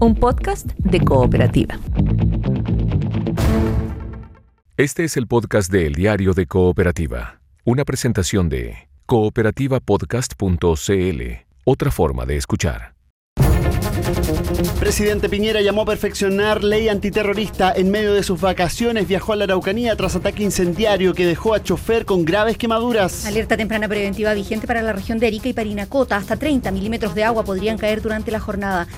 un podcast de cooperativa. Este es el podcast de El Diario de Cooperativa, una presentación de cooperativapodcast.cl, otra forma de escuchar. Presidente Piñera llamó a perfeccionar ley antiterrorista. En medio de sus vacaciones viajó a la Araucanía tras ataque incendiario que dejó a chofer con graves quemaduras. Alerta temprana preventiva vigente para la región de Arica y Parinacota. Hasta 30 milímetros de agua podrían caer durante la jornada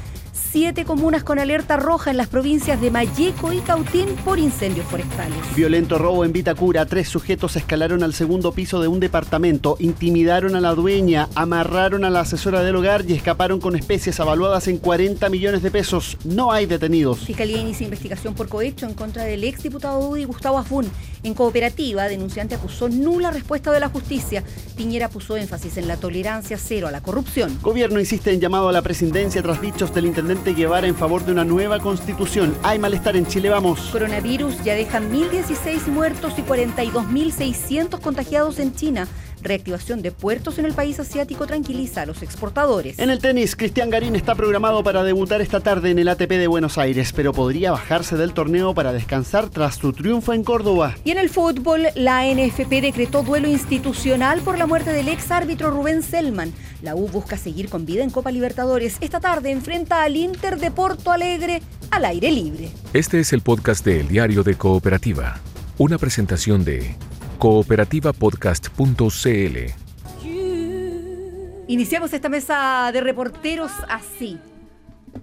siete comunas con alerta roja en las provincias de Mayeco y Cautín por incendios forestales. Violento robo en Vitacura. Tres sujetos escalaron al segundo piso de un departamento, intimidaron a la dueña, amarraron a la asesora del hogar y escaparon con especies avaluadas en 40 millones de pesos. No hay detenidos. Fiscalía inicia investigación por cohecho en contra del exdiputado UDI Gustavo Afún. En cooperativa, denunciante acusó nula respuesta de la justicia. Piñera puso énfasis en la tolerancia cero a la corrupción. Gobierno insiste en llamado a la presidencia tras dichos del intendente Guevara en favor de una nueva constitución. Hay malestar en Chile, vamos. Coronavirus ya deja 1.016 muertos y 42.600 contagiados en China. Reactivación de puertos en el país asiático tranquiliza a los exportadores. En el tenis, Cristian Garín está programado para debutar esta tarde en el ATP de Buenos Aires, pero podría bajarse del torneo para descansar tras su triunfo en Córdoba. Y en el fútbol, la NFP decretó duelo institucional por la muerte del ex árbitro Rubén Selman. La U busca seguir con vida en Copa Libertadores. Esta tarde enfrenta al Inter de Porto Alegre al aire libre. Este es el podcast de El Diario de Cooperativa, una presentación de cooperativapodcast.cl. Iniciamos esta mesa de reporteros así.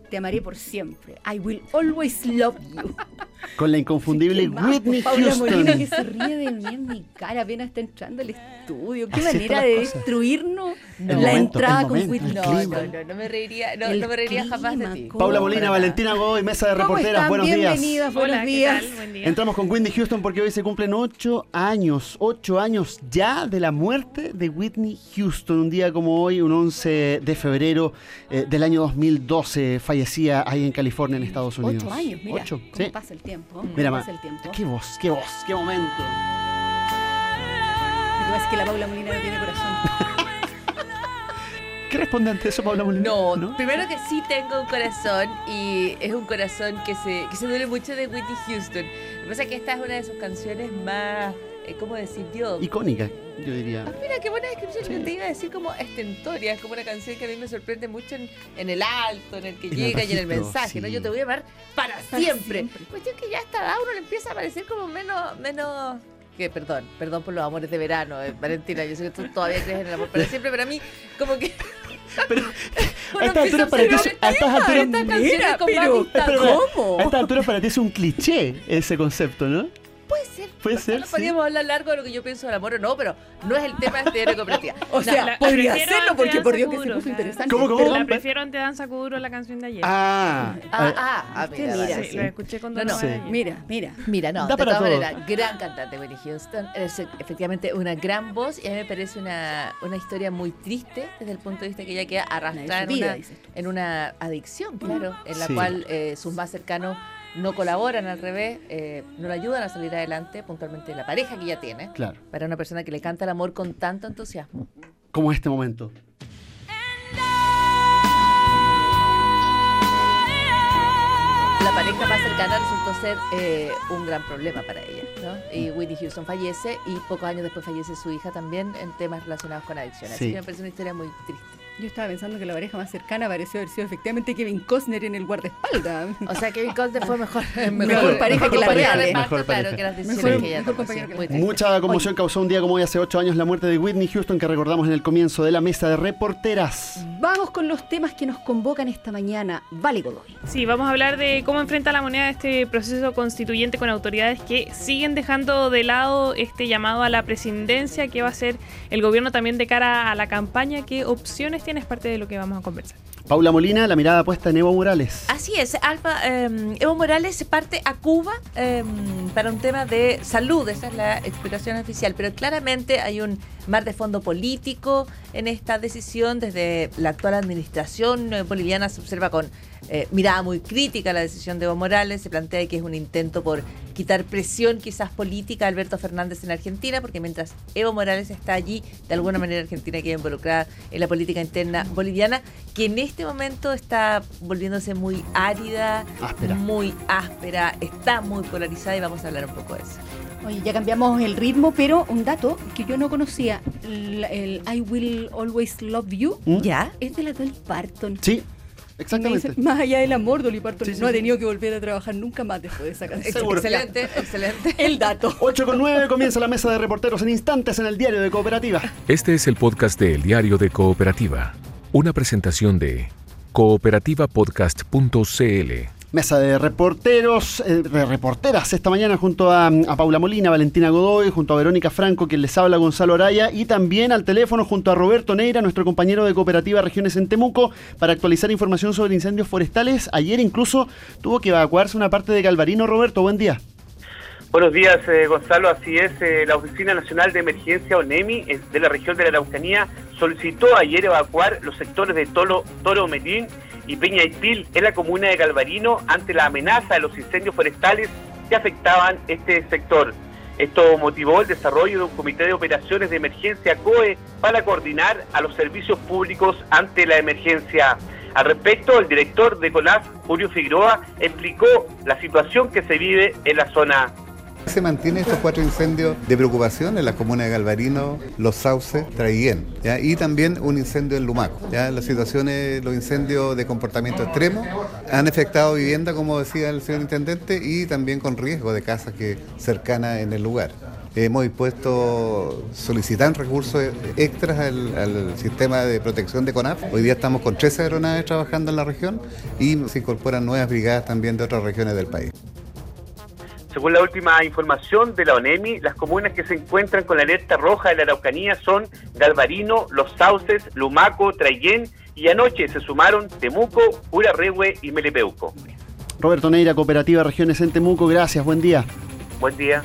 Te amaré por siempre. I will always love you. Con la inconfundible Whitney Houston. Molina que se ríe de mí en mi cara apenas está entrando al estudio. Qué manera de destruirnos la entrada con Whitney no, no, no, no, me reiría, no, no me reiría jamás de ti. Paula Molina, Valentina Goy, mesa de reporteras, buenos días. Bienvenidas, buenos días. Entramos con Whitney Houston porque hoy se cumplen ocho años, ocho años ya de la muerte de Whitney Houston. Un día como hoy, un 11 de febrero eh, del año 2012, fallecía ahí en California, en Estados Unidos. Ocho años, mira, ocho, cómo sí. pasa el tiempo. Mira, pasa el tiempo. qué voz, qué voz, qué momento. Lo que pasa es que la Paula Molina no tiene corazón. ¿Qué responde ante eso, Paula Molina? No, primero que sí tengo un corazón y es un corazón que se, que se duele mucho de Whitney Houston. Lo que pasa es que esta es una de sus canciones más, ¿cómo decir yo? Icónica, yo diría. Ah, mira, qué buena descripción. Sí. Yo te iba a decir como estentoria. Es como una canción que a mí me sorprende mucho en, en el alto, en el que En el llega y en el mensaje. ¿no? Yo te voy a amar para, Para siempre. siempre. Cuestión que ya a esta edad uno le empieza a parecer como menos... menos que, perdón, perdón por los amores de verano, eh, Valentina. Yo sé que tú todavía crees en el amor para siempre, pero a mí, como que. Pero a estas alturas para ti, observar, es- a estas alturas, estas canciones Mira, con pero- más distancia. Espera, espera. ¿Cómo? a estas alturas para ti es un cliché ese concepto, ¿no? Puede ser. Puede ser, No sí. podríamos hablar largo de lo que yo pienso del amor o no, pero no es el tema de este cooperativa. O sea, la- podría prefiero hacerlo porque por Dios que se puso interesante. ¿Cómo, cómo? La prefiero ante Danza Kuduro la canción de ayer. Ah, Ah, ah, ah, Usted mira, mira, sí, sí. lo escuché con No, no. Mira, mira. Mira, no, Da de para todas todo. maneras, gran cantante Whitney Houston, es efectivamente una gran voz y a mí me parece una, una historia muy triste desde el punto de vista que ella queda arrastrada en una, en adicción, claro, en la Sí. cual eh, sus más cercanos no colaboran, al revés, eh, no la ayudan a salir adelante, puntualmente la pareja que ella tiene, claro, para una persona que le canta el amor con tanto entusiasmo. como este momento. La pareja más cercana resultó ser eh, un gran problema para ella, ¿no? Y Whitney Houston fallece y pocos años después fallece su hija también en temas relacionados con adicciones. Sí. Así que me parece una historia muy triste. Yo estaba pensando que la pareja más cercana pareció haber sido efectivamente Kevin Costner en el guardaespaldas. O sea, Kevin Costner fue mejor, Mejor pareja que la pareja, real, mejor claro, pareja. que las decisiones Mejor- que ella tomó, compañero sí, que. Mucha conmoción causó un día como hoy hace ocho años la muerte de Whitney Houston que recordamos en el comienzo de la mesa de reporteras. Vamos con los temas que nos convocan esta mañana. Vale, Godoy. Sí, vamos a hablar de cómo enfrenta la moneda este proceso constituyente con autoridades que siguen dejando de lado este llamado a la presidencia que va a hacer el gobierno también de cara a la campaña. ¿Qué opciones Es parte de lo que vamos a conversar. Paula Molina, la mirada puesta en Evo Morales. Así es, Alba, eh, Evo Morales parte a Cuba eh, para un tema de salud, esa es la explicación oficial, pero claramente hay un mar de fondo político en esta decisión. Desde la actual administración eh, boliviana se observa con eh, mirada muy crítica la decisión de Evo Morales, se plantea que es un intento por quitar presión quizás política a Alberto Fernández en Argentina, porque mientras Evo Morales está allí, de alguna manera Argentina queda involucrada en la política interna boliviana, que en este momento está volviéndose muy árida, Áspera. muy áspera, está muy polarizada y vamos a hablar un poco de eso. Oye, ya cambiamos el ritmo, pero un dato que yo no conocía, el, el I Will Always Love You, ¿Mm? ¿Ya? es de la Dolly Parton. Sí, exactamente. más allá del amor, Dolly Parton Sí, sí, no ha tenido que volver a trabajar nunca más después de esa canción. Seguro. Excelente, excelente. El dato. 8 con 9 comienza la mesa de reporteros en instantes en el diario de Cooperativa. Este es el podcast de El Diario de Cooperativa, una presentación de cooperativapodcast.cl. Mesa de reporteros, eh, de reporteras esta mañana junto a, Paula Molina, Valentina Godoy, junto a Verónica Franco, quien les habla Gonzalo Araya, y también al teléfono junto a Roberto Neira, nuestro compañero de Cooperativa Regiones en Temuco, para actualizar información sobre incendios forestales. Ayer incluso tuvo que evacuarse una parte de Calvarino. Roberto, buen día. Buenos días, eh, Gonzalo. Así es, eh, la Oficina Nacional de Emergencia, ONEMI, eh, de la región de la Araucanía, solicitó ayer evacuar los sectores de Tolo, Toro Medín y Peña Ipil en la comuna de Galvarino ante la amenaza de los incendios forestales que afectaban este sector. Esto motivó el desarrollo de un comité de operaciones de emergencia COE para coordinar a los servicios públicos ante la emergencia. Al respecto, el director de CONAF, Julio Figueroa, explicó la situación que se vive en la zona. Se mantienen estos cuatro incendios de preocupación en las comunas de Galvarino, Los Sauces, Traiguén, ¿ya? y también un incendio en Lumaco. ¿ya? Las situaciones, los incendios de comportamiento extremo han afectado vivienda, como decía el señor intendente, y también con riesgo de casas que cercanas en el lugar. Hemos dispuesto, solicitar recursos extras al, al sistema de protección de CONAF. Hoy día estamos con 13 aeronaves trabajando en la región y se incorporan nuevas brigadas también de otras regiones del país. Según la última información de la ONEMI, las comunas que se encuentran con la alerta roja de la Araucanía son Galvarino, Los Sauces, Lumaco, Traiguén y anoche se sumaron Temuco, Urarrehue y Melipeuco. Roberto Neira, Cooperativa Regiones en Temuco, gracias, buen día. Buen día.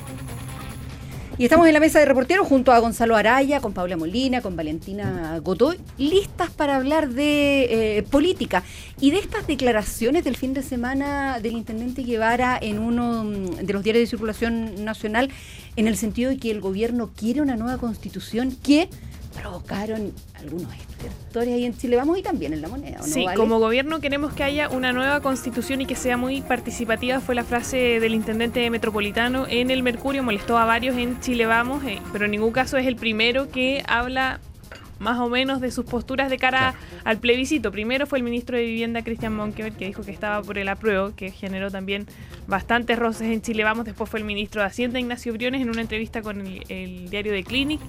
Y estamos en la mesa de reporteros junto a Gonzalo Araya, con Paula Molina, con Valentina Godoy, listas para hablar de eh, política. Y de estas declaraciones del fin de semana del intendente Guevara en uno mm, de los diarios de circulación nacional, en el sentido de que el gobierno quiere una nueva constitución que provocaron algunos estertores ahí en Chile. Vamos y también en la moneda. Sí, Vale? como gobierno queremos que haya una nueva constitución y que sea muy participativa, fue la frase del intendente metropolitano en el Mercurio, molestó a varios en Chile Vamos, eh, pero en ningún caso es el primero que habla más o menos de sus posturas de cara al plebiscito. Primero fue el ministro de Vivienda, Cristian Monkever, que dijo que estaba por el apruebo, que generó también bastantes roces en Chile Vamos. Después fue el ministro de Hacienda, Ignacio Briones, en una entrevista con el, el diario de Clinic.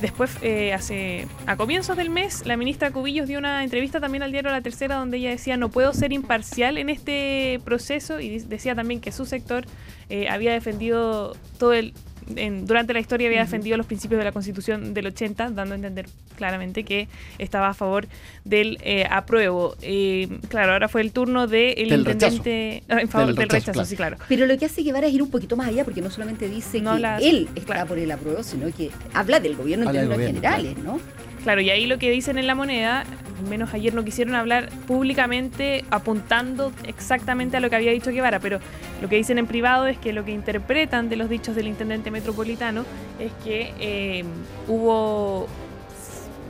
Después, eh, hace a comienzos del mes, la ministra Cubillos dio una entrevista también al diario La Tercera, donde ella decía no puedo ser imparcial en este proceso y decía también que su sector eh, había defendido todo el en- durante la historia había defendido los principios de la Constitución del 80, dando a entender claramente que estaba a favor del eh, apruebo. Eh, claro, ahora fue el turno del Del intendente ah, en favor Del del, rechazo, rechazo, claro. sí, claro. Pero lo que hace Guevara es ir un poquito más allá, porque no solamente dice No que habla- él está claro. por el apruebo, sino que habla del gobierno en términos gobierno, generales, ¿no? Claro, y ahí lo que dicen en la moneda, al menos ayer no quisieron hablar públicamente apuntando exactamente a lo que había dicho Guevara, pero lo que dicen en privado es que lo que interpretan de los dichos del intendente metropolitano es que eh, hubo...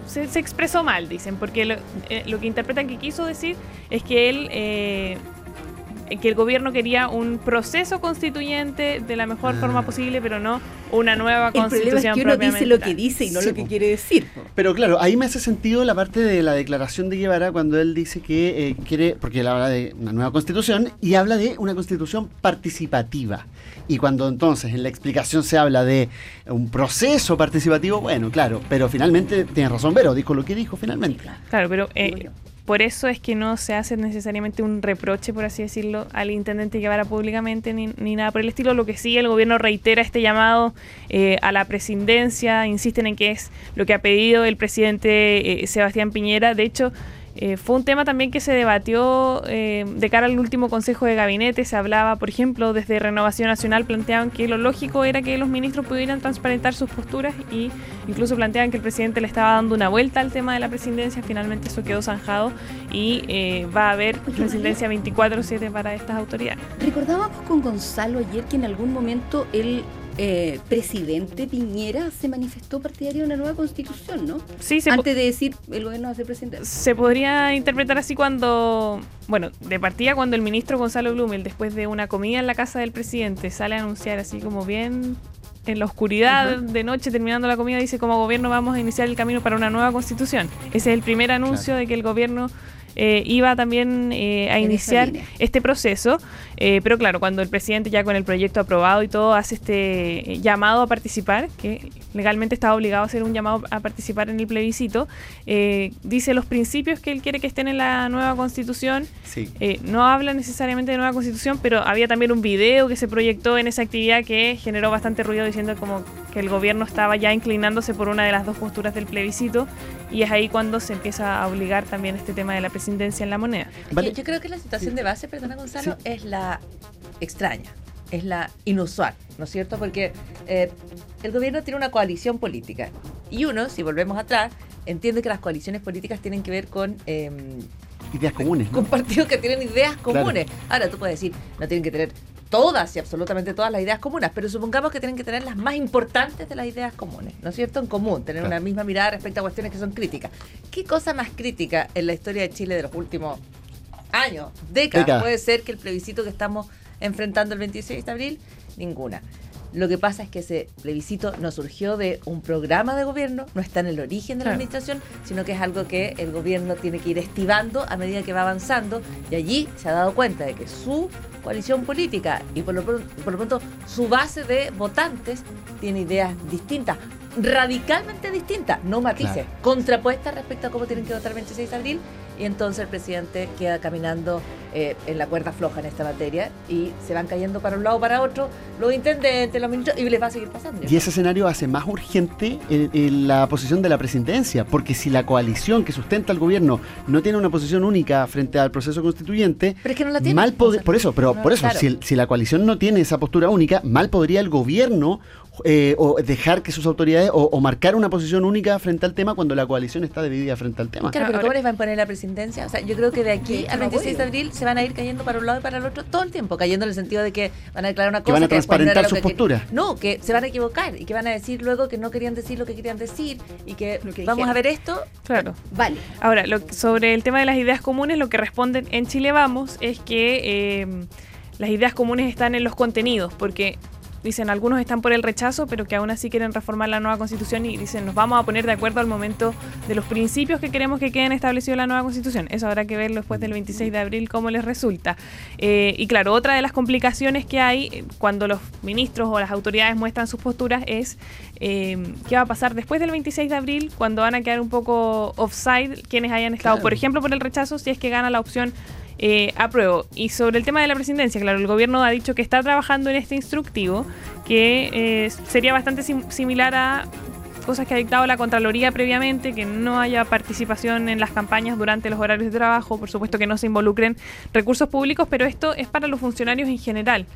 Se, expresó mal, dicen, porque lo, eh, lo que interpretan que quiso decir es que él... eh, que el gobierno quería un proceso constituyente de la mejor forma posible, pero no una nueva El problema constitución es que uno dice lo que dice y no Sí, lo que quiere decir. Pero claro, ahí me hace sentido la parte de la declaración de Guevara cuando él dice que eh, quiere, porque él habla de una nueva constitución y habla de una constitución participativa. Y cuando entonces en la explicación se habla de un proceso participativo, bueno, claro, pero finalmente tiene razón Vero, dijo lo que dijo finalmente. Claro, pero eh. Por eso es que no se hace necesariamente un reproche, por así decirlo, al intendente Guevara públicamente ni, ni nada por el estilo. Lo que sí, el gobierno reitera este llamado eh, a la presidencia, insisten en que es lo que ha pedido el presidente eh, Sebastián Piñera. De hecho, Eh, fue un tema también que se debatió eh, de cara al último Consejo de Gabinete. Se hablaba, por ejemplo, desde Renovación Nacional planteaban que lo lógico era que los ministros pudieran transparentar sus posturas y incluso planteaban que el presidente le estaba dando una vuelta al tema de la presidencia. Finalmente eso quedó zanjado y eh, va a haber presidencia 24-7 para estas autoridades. Recordábamos con Gonzalo ayer que en algún momento el eh, presidente Piñera se manifestó partidario de una nueva constitución, ¿no? Sí, se Antes de decir el gobierno va a ser presidente. se podría interpretar así cuando, bueno, de partida cuando el ministro Gonzalo Blumel, después de una comida en la casa del presidente, sale a anunciar así como bien en la oscuridad de noche, terminando la comida, dice como gobierno vamos a iniciar el camino para una nueva constitución. Ese es el primer anuncio de que el gobierno eh, iba también eh, a En iniciar este proceso. Eh, pero claro, cuando el presidente ya con el proyecto aprobado y todo hace este eh, llamado a participar, que legalmente estaba obligado a hacer un llamado a participar en el plebiscito, eh, dice los principios que él quiere que estén en la nueva constitución. Sí. Eh, no habla necesariamente de nueva constitución, pero había también un video que se proyectó en esa actividad que generó bastante ruido diciendo como que el gobierno estaba ya inclinándose por una de las dos posturas del plebiscito y es ahí cuando se empieza a obligar también este tema de la presidencia en la moneda. Vale. Yo creo que la situación de base, perdona Gonzalo, es la extraña, es la inusual, ¿no es cierto? Porque eh, el gobierno tiene una coalición política y uno, si volvemos atrás, entiende que las coaliciones políticas tienen que ver con... eh, Ideas comunes. ¿no? con partidos que tienen ideas comunes. Ahora tú puedes decir, no tienen que tener todas y absolutamente todas las ideas comunes, pero supongamos que tienen que tener las más importantes de las ideas comunes, ¿no es cierto? En común, tener Claro. una misma mirada respecto a cuestiones que son críticas. ¿Qué cosa más crítica en la historia de Chile de los últimos años, décadas, Décadas. puede ser que el plebiscito que estamos enfrentando el 26 de abril? Ninguna. Lo que pasa es que ese plebiscito no surgió de un programa de gobierno, no está en el origen de la Claro. administración, sino que es algo que el gobierno tiene que ir estivando a medida que va avanzando y allí se ha dado cuenta de que su coalición política y por lo, pron- por lo pronto su base de votantes tiene ideas distintas, radicalmente distintas, no matices, Claro. contrapuestas respecto a cómo tienen que votar el 26 de abril y entonces el presidente queda caminando eh, en la cuerda floja en esta materia y se van cayendo para un lado o para otro los intendentes, los ministros y les va a seguir pasando. Y ese escenario hace más urgente el- el- la posición de la presidencia, porque si la coalición que sustenta al gobierno no tiene una posición única frente al proceso constituyente, Pero es que no la tiene. mal por eso, pero No, por eso, claro. si, si la coalición no tiene esa postura única, mal podría el gobierno eh, o dejar que sus autoridades o, o marcar una posición única frente al tema cuando la coalición está dividida frente al tema. Claro, pero ¿cómo les van a poner la presidencia? O sea, yo creo que de aquí al no 26 de abril se van a ir cayendo para un lado y para el otro todo el tiempo, cayendo en el sentido de que van a declarar una Que cosa van a transparentar sus que posturas. No, que se van a equivocar y que van a decir luego que no querían decir lo que querían decir y que, que vamos dijeron. a ver esto. Claro. Vale. Ahora, lo, sobre el tema de las ideas comunes, lo que responden en Chile Vamos es que eh, las ideas comunes están en los contenidos, porque dicen algunos están por el rechazo, pero que aún así quieren reformar la nueva constitución y dicen nos vamos a poner de acuerdo al momento de los principios que queremos que queden establecidos en la nueva constitución. Eso habrá que verlo después del 26 de abril cómo les resulta. Eh, y claro, otra de las complicaciones que hay eh, cuando los ministros o las autoridades muestran sus posturas es eh, qué va a pasar después del 26 de abril cuando van a quedar un poco offside quienes hayan estado, Claro. por ejemplo, por el rechazo, si es que gana la opción eh, apruebo. Y sobre el tema de la presidencia, claro, el gobierno ha dicho que está trabajando en este instructivo, que eh, sería bastante sim- similar a cosas que ha dictado la Contraloría previamente, que no haya participación en las campañas durante los horarios de trabajo, por supuesto que no se involucren recursos públicos, pero esto es para los funcionarios en general.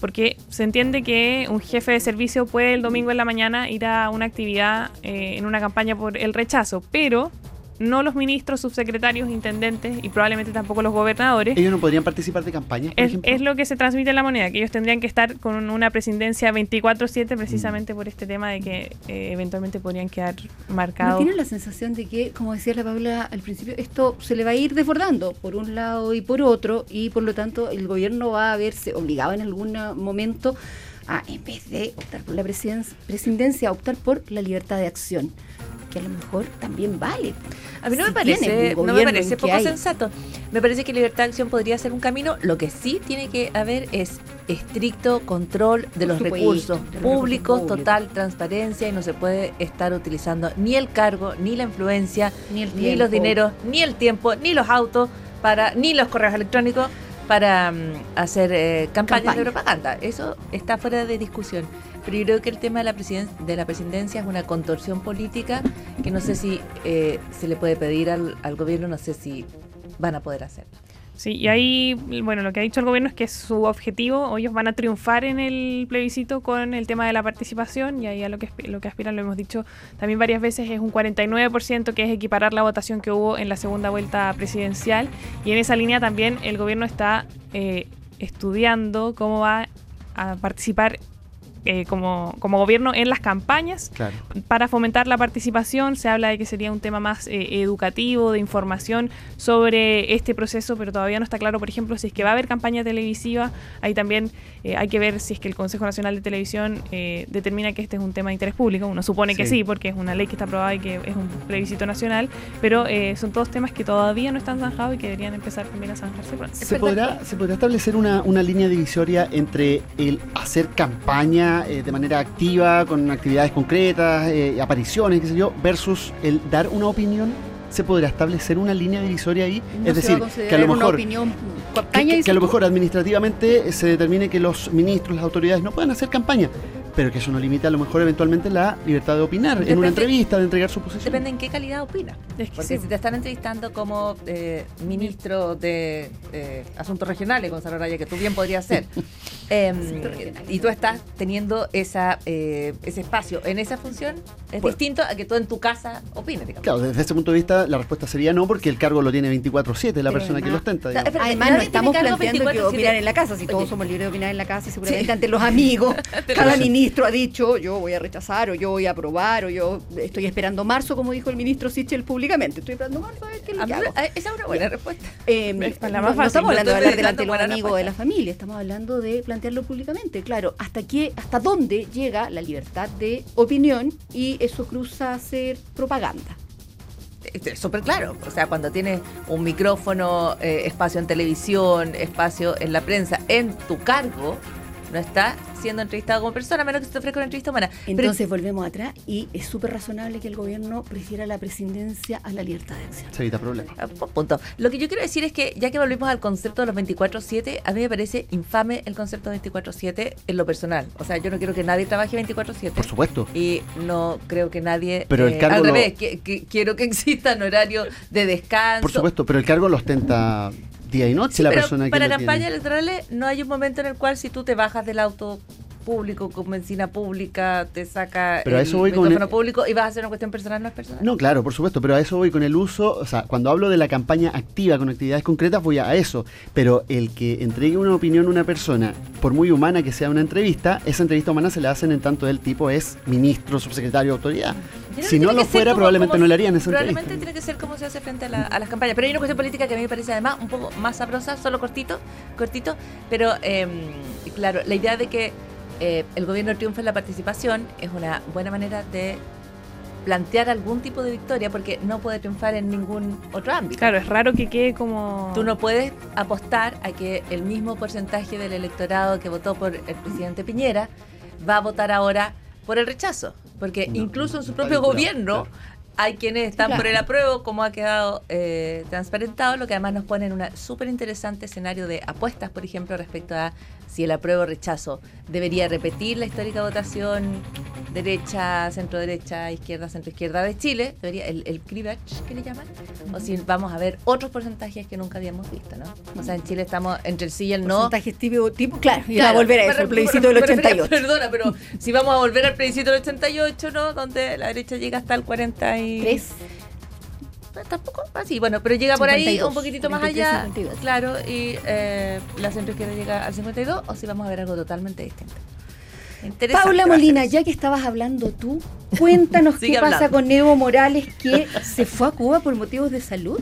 Porque se entiende que un jefe de servicio puede el domingo en la mañana ir a una actividad eh, en una campaña por el rechazo, pero no los ministros, subsecretarios, intendentes y probablemente tampoco los gobernadores. Ellos no podrían participar de campañas, por Es, ejemplo. es lo que se transmite en la moneda, que ellos tendrían que estar con una presidencia 24/7 precisamente por este tema de que eh, eventualmente podrían quedar ¿No marcados. tienen la sensación de que, como decía la Paula al principio, esto se le va a ir desbordando por un lado y por otro y por lo tanto el gobierno va a verse obligado en algún momento a, en vez de optar por la presiden- presidencia, a optar por la libertad de acción? Que a lo mejor también vale. A mí no Si me parece, no me parece poco sensato. Me parece que libertad de acción podría ser un camino. Lo que sí tiene que haber es estricto control de los supuesto, recursos públicos, total transparencia y no se puede estar utilizando ni el cargo, ni la influencia, Ni el ni los dineros, ni el tiempo, ni los autos, para, ni los correos electrónicos para mm, hacer eh, campañas Campaña. de propaganda. Eso está fuera de discusión. Pero yo creo que el tema de la, presiden- de la presidencia es una contorsión política que no sé si eh, se le puede pedir al, gobierno, no sé si van a poder hacerlo. Sí, y ahí, bueno, lo que ha dicho el gobierno es que su objetivo, ellos van a triunfar en el plebiscito con el tema de la participación, y ahí a lo que, lo que aspiran, lo hemos dicho también varias veces, es un 49%, que es equiparar la votación que hubo en la segunda vuelta presidencial, y en esa línea también el gobierno está eh, estudiando cómo va a participar eh, como, como gobierno en las campañas Claro. para fomentar la participación. Se habla de que sería un tema más eh, educativo, de información sobre este proceso, pero todavía no está claro, por ejemplo, si es que va a haber campaña televisiva. Ahí también eh, hay que ver si es que el Consejo Nacional de Televisión eh, determina que este es un tema de interés público. Uno supone que Sí. sí, porque es una ley que está aprobada y que es un plebiscito nacional, pero eh, son todos temas que todavía no están zanjados y que deberían empezar también a zanjarse pronto. ¿Se podrá, ¿Se podrá establecer una, una línea divisoria entre el hacer campaña eh, de manera activa, con actividades concretas, eh, apariciones, qué sé yo, versus el dar una opinión? ¿Se podrá establecer una línea divisoria ahí? No es decir, a que a lo mejor... opinión Que, que- a lo mejor administrativamente se determine que los ministros, las autoridades no puedan hacer campaña, pero que eso no limite a lo mejor eventualmente la libertad de opinar en una entrevista, de entregar su posición. Depende en qué calidad opina. Es que Porque sí. si te están entrevistando como eh, ministro de eh, Asuntos Regionales, Gonzalo Raya, que tú bien podrías ser, em, y tú estás teniendo esa, eh, ese espacio en esa función, es Bueno. distinto a que tú en tu casa opines, digamos. Claro, desde ese punto de vista la respuesta sería no, porque el cargo lo tiene 24-7 la persona que lo ostenta. Digamos. Además, no estamos planteando que 24/7. opinar en la casa, si todos Oye. somos libres de opinar en la casa y seguramente Sí. ante los amigos, cada razón. Ministro ha dicho yo voy a rechazar o yo voy a aprobar o yo estoy esperando marzo, como dijo el ministro Sichel públicamente. Estoy esperando marzo a ver qué es lo A que mí- hago. Esa es una buena respuesta. Eh, Es la no, más no fácil, estamos hablando de hablar delante de los amigos de la familia, estamos hablando de plantearlo públicamente. Claro, hasta qué, hasta dónde llega la libertad de opinión y eso cruza a ser propaganda. Es súper claro. O sea, cuando tienes un micrófono, eh, espacio en televisión, espacio en la prensa, en tu cargo, no estás siendo entrevistado como persona, a menos que se te ofrezca una entrevista humana. Pero- Entonces volvemos atrás y es súper razonable que el gobierno prefiera la presidencia a la libertad de acción. Se evita problemas. Ah, pu- Punto. Lo que yo quiero decir es que, ya que volvimos al concepto de los 24-7, a mí me parece infame el concepto de 24-7 en lo personal. O sea, yo no quiero que nadie trabaje 24-7. Por supuesto. Y no creo que nadie. eh, Pero el cargo al lo- revés, que, que quiero que existan horarios de descanso. Por supuesto, pero el cargo lo ostenta día y noche Sí, la pero persona que para lo campañas tiene. electorales no hay un momento en el cual si tú te bajas del auto público con benzina pública, te saca Pero a el eso voy con el- público y vas a hacer una cuestión personal, no es personal. No, claro, por supuesto, pero a eso voy con el uso, o sea, cuando hablo de la campaña activa con actividades concretas voy a eso, pero el que entregue una opinión a una persona, por muy humana que sea una entrevista, esa entrevista humana se la hacen en tanto el tipo es ministro, subsecretario, autoridad. Si no lo fuera, como- probablemente como- no le harían esa Probablemente entrevista. tiene que ser como se hace frente a, la- a las campañas. Pero hay una cuestión política que a mí me parece además un poco más sabrosa, solo cortito, cortito. Pero eh, claro, la idea de que eh, el gobierno triunfe en la participación es una buena manera de plantear algún tipo de victoria porque no puede triunfar en ningún otro ámbito. Claro, es raro que quede como... Tú no puedes apostar a que el mismo porcentaje del electorado que votó por el presidente Piñera va a votar ahora por el rechazo. Porque No, incluso en su propio gobierno claro. hay quienes están Claro. por el apruebo, como ha quedado eh, transparentado, lo que además nos pone en un súper interesante escenario de apuestas, por ejemplo, respecto a si el apruebo o rechazo debería repetir la histórica votación derecha, centro derecha, izquierda, centro izquierda de Chile, debería el, el que le llaman, o si vamos a ver otros porcentajes que nunca habíamos visto, ¿no? O sea, en Chile estamos entre el sí y el no. Porcentajes tipo, tipo, claro, y Claro, a volver a eso, el plebiscito del me refería- 88. Perdona, pero si vamos a volver al plebiscito del 88, ¿no? Donde la derecha llega hasta el 40 y... Tres. Eh, Tampoco así, bueno, pero llega por ahí 52, un poquitito más 43, allá, 52. claro, y eh, la centro izquierda llega al 52, o si vamos a ver algo totalmente distinto. Paula Molina, ya que estabas hablando tú, cuéntanos qué pasa con Evo Morales que se fue a Cuba por motivos de salud.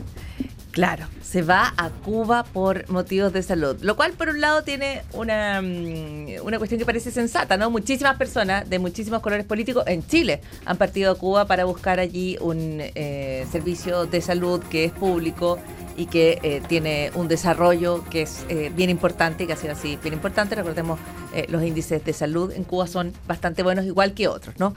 Claro, se va a Cuba por motivos de salud, lo cual por un lado tiene una, mm, una cuestión que parece sensata, ¿no? Muchísimas personas de muchísimos colores políticos en Chile han partido a Cuba para buscar allí un eh, servicio de salud que es público y que eh, tiene un desarrollo que es eh, bien importante, que ha sido así bien importante. Recordemos, los índices de salud en Cuba son bastante buenos, igual que otros, ¿no?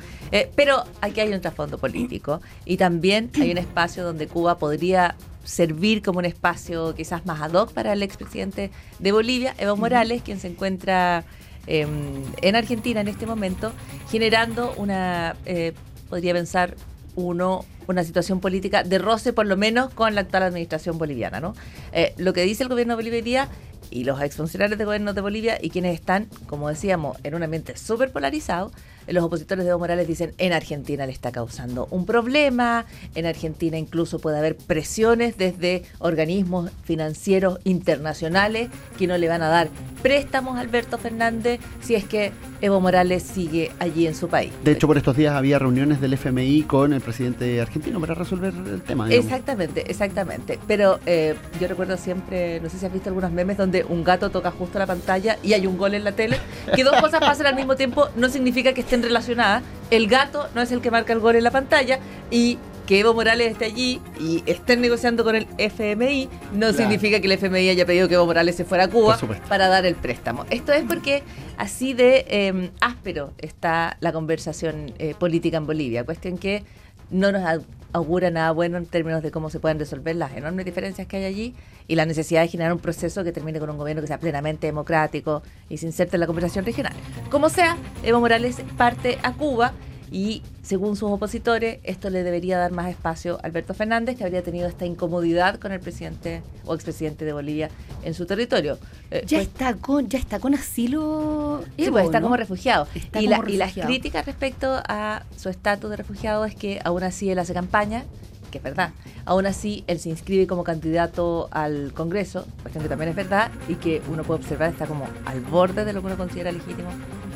Pero aquí hay un trasfondo político y también hay un espacio donde Cuba podría servir como un espacio quizás más ad hoc para el expresidente de Bolivia, Evo Morales, quien se encuentra em, en Argentina en este momento, generando una, eh, podría pensar uno, una situación política de roce por lo menos con la actual administración boliviana. ¿no? Eh, lo que dice el gobierno de Bolivia y los exfuncionarios de gobierno de Bolivia y quienes están, como decíamos, en un ambiente súper polarizado, los opositores de Evo Morales dicen en Argentina le está causando un problema, en Argentina incluso puede haber presiones desde organismos financieros internacionales que no le van a dar préstamos a Alberto Fernández si es que Evo Morales sigue allí en su país. De hecho, por estos días había reuniones del FMI con el presidente argentino para resolver el tema. Exactamente, exactamente. Pero eh, yo recuerdo siempre, no sé si has visto algunos memes donde un gato toca justo la pantalla y hay un gol en la tele. Que dos cosas pasen al mismo tiempo no significa que estén relacionadas. El gato no es el que marca el gol en la pantalla y que Evo Morales esté allí y estén negociando con el FMI, no significa que el FMI haya pedido que Evo Morales se fuera a Cuba para dar el préstamo. Esto es porque así de em, áspero está la conversación eh, política en Bolivia, cuestión que no nos augura nada bueno en términos de cómo se pueden resolver las enormes diferencias que hay allí y la necesidad de generar un proceso que termine con un gobierno que sea plenamente democrático y se inserte en la conversación regional. Como sea, Evo Morales parte a Cuba y según sus opositores, esto le debería dar más espacio a Alberto Fernández, que habría tenido esta incomodidad con el presidente o expresidente de Bolivia en su territorio. Eh, ya, pues está con, ya está con asilo. Sí, pues está como refugiado. y, y las críticas respecto a su estatus de refugiado es que aún así él hace campaña que es verdad. Aún así, él se inscribe como candidato al Congreso, cuestión que también es verdad, y que uno puede observar está como al borde de lo que uno considera legítimo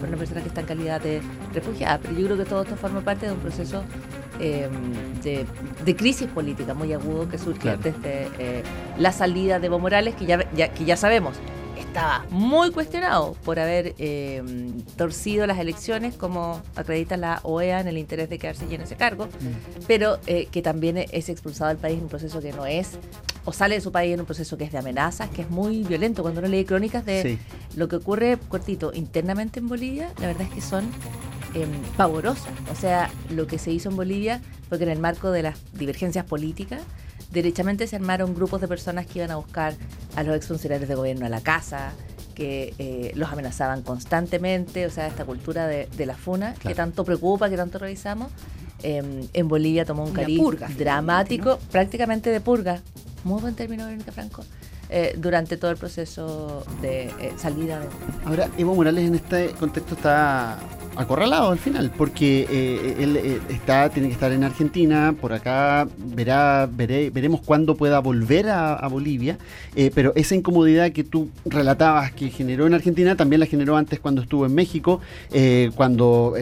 una persona que está en calidad de refugiada. Pero yo creo que todo esto forma parte de un proceso em, de, crisis política muy agudo que surge desde eh, la salida de Evo Morales, que ya, que ya sabemos estaba muy cuestionado por haber eh, torcido las elecciones, como acredita la OEA en el interés de quedarse en ese cargo, mm. pero eh, que también es expulsado del país en un proceso que no es, o sale de su país en un proceso que es de amenazas, que es muy violento. Cuando uno lee crónicas de lo que ocurre, cortito, internamente en Bolivia, la verdad es que son eh, pavorosas. O sea, lo que se hizo en Bolivia fue que en el marco de las divergencias políticas, derechamente se armaron grupos de personas que iban a buscar a los exfuncionarios de gobierno a la casa, que eh, los amenazaban constantemente, o sea, esta cultura de, la funa que tanto preocupa, que tanto revisamos, em, en Bolivia tomó un cariz dramático, prácticamente de purga, muy buen término, Verónica Franco, eh, durante todo el proceso de eh, salida. De... Ahora, Evo Morales en este contexto está acorralado al final, porque eh, él eh, está, tiene que estar en Argentina, por acá verá, veré, veremos cuándo pueda volver a, Bolivia, eh, pero esa incomodidad que tú relatabas que generó en Argentina, también la generó antes cuando estuvo en México, cuando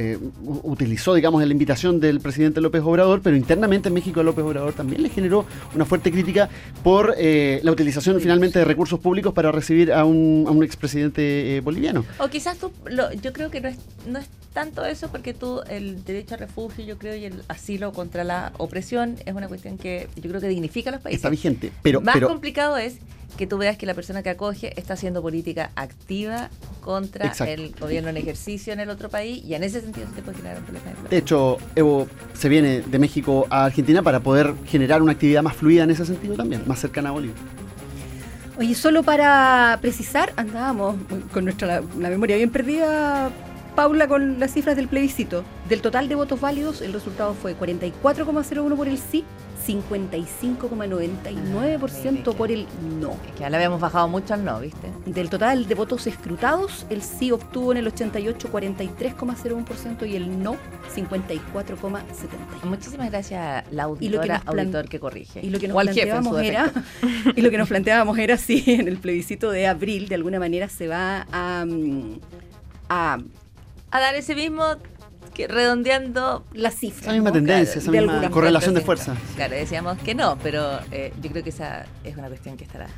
utilizó, digamos, la invitación del presidente López Obrador, pero internamente en México López Obrador también le generó una fuerte crítica por la utilización finalmente de recursos públicos para recibir a un, a un expresidente boliviano. O quizás tú, yo creo que no es, no es tanto eso porque tú, el derecho a refugio, yo creo, y el asilo contra la opresión es una cuestión que yo creo que dignifica a los países. Está vigente, pero... Más complicado es que tú veas que la persona que acoge está haciendo política activa contra el gobierno en ejercicio en el otro país y en ese sentido se te puede generar un problema. De hecho, Evo se viene de México a Argentina para poder generar una actividad más fluida en ese sentido también, más cercana a Bolivia. Oye, solo para precisar, andábamos con nuestra la memoria bien perdida Paula con las cifras del plebiscito. Del total de votos válidos, el resultado fue 44,01 por el sí, 55,99% por el no. Es que ya le habíamos bajado mucho al no, ¿viste? Del total de votos escrutados, el sí obtuvo en el 88 43,01% y el no 54,70%. Muchísimas gracias, la auditora, auditor que corrige. Y lo que nos planteábamos era, y lo que nos planteábamos era si en el plebiscito de abril de alguna manera se va a, mm, a a dar ese mismo que redondeando las cifras. Esa misma tendencia, esa misma correlación de fuerza. Claro, decíamos que no, pero eh, yo creo que esa es una cuestión que estará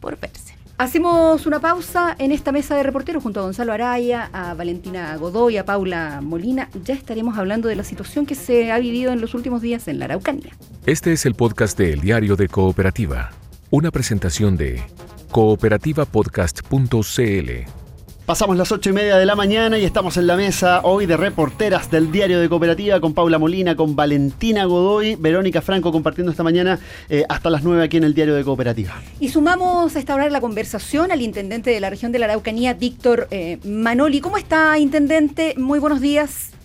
por verse. Hacemos una pausa en esta mesa de reporteros junto a Gonzalo Araya, a Valentina Godoy, a Paula Molina. Ya estaremos hablando de la situación que se ha vivido en los últimos días en la Araucanía. Este es el podcast de El Diario de Cooperativa, una presentación de cooperativapodcast.cl Pasamos las ocho y media de la mañana y estamos en la mesa hoy de reporteras del Diario de Cooperativa con Paula Molina, con Valentina Godoy, Verónica Franco compartiendo esta mañana eh, hasta las nueve aquí en el Diario de Cooperativa. Y sumamos a esta hora la conversación al intendente de la región de la Araucanía, Víctor eh, Manoli. ¿Cómo está, intendente? Muy buenos días.